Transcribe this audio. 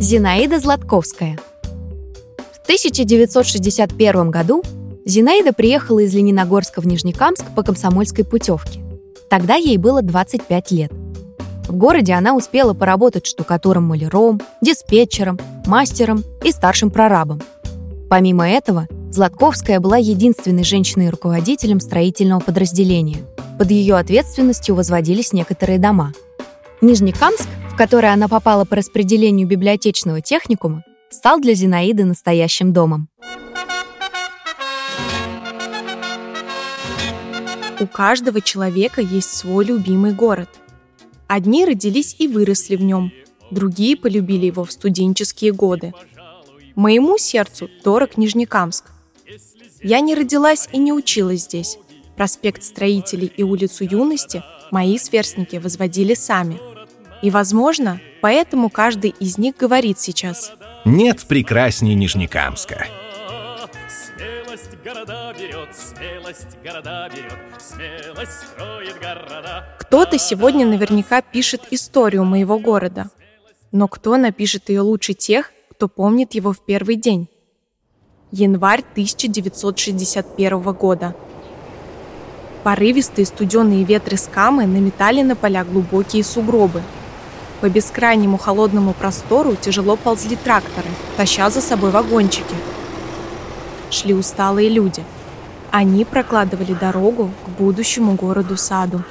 Зинаида Златковская В 1961 году Зинаида приехала из Лениногорска в Нижнекамск по комсомольской путевке. Тогда ей было 25 лет. В городе она успела поработать штукатуром-маляром, диспетчером, мастером и старшим прорабом. Помимо этого, Златковская была единственной женщиной-руководителем строительного подразделения. Под ее ответственностью возводились некоторые дома. Нижнекамск, в который она попала по распределению библиотечного техникума, стал для Зинаиды настоящим домом. У каждого человека есть свой любимый город. Одни родились и выросли в нем, другие полюбили его в студенческие годы. Моему сердцу дорог Нижнекамск. Я не родилась и не училась здесь. Проспект Строителей и улицу Юности мои сверстники возводили сами. И, возможно, поэтому каждый из них говорит сейчас. Нет прекрасней Нижнекамска города берет, смелость города берет, смелость строит города. Кто-то сегодня наверняка пишет историю моего города. Но кто напишет ее лучше тех, кто помнит его в первый день? Январь 1961 года. Порывистые студеные ветры с Камы наметали на поля глубокие сугробы. По бескрайнему холодному простору тяжело ползли тракторы, таща за собой вагончики – шли усталые люди. Они прокладывали дорогу к будущему городу-саду.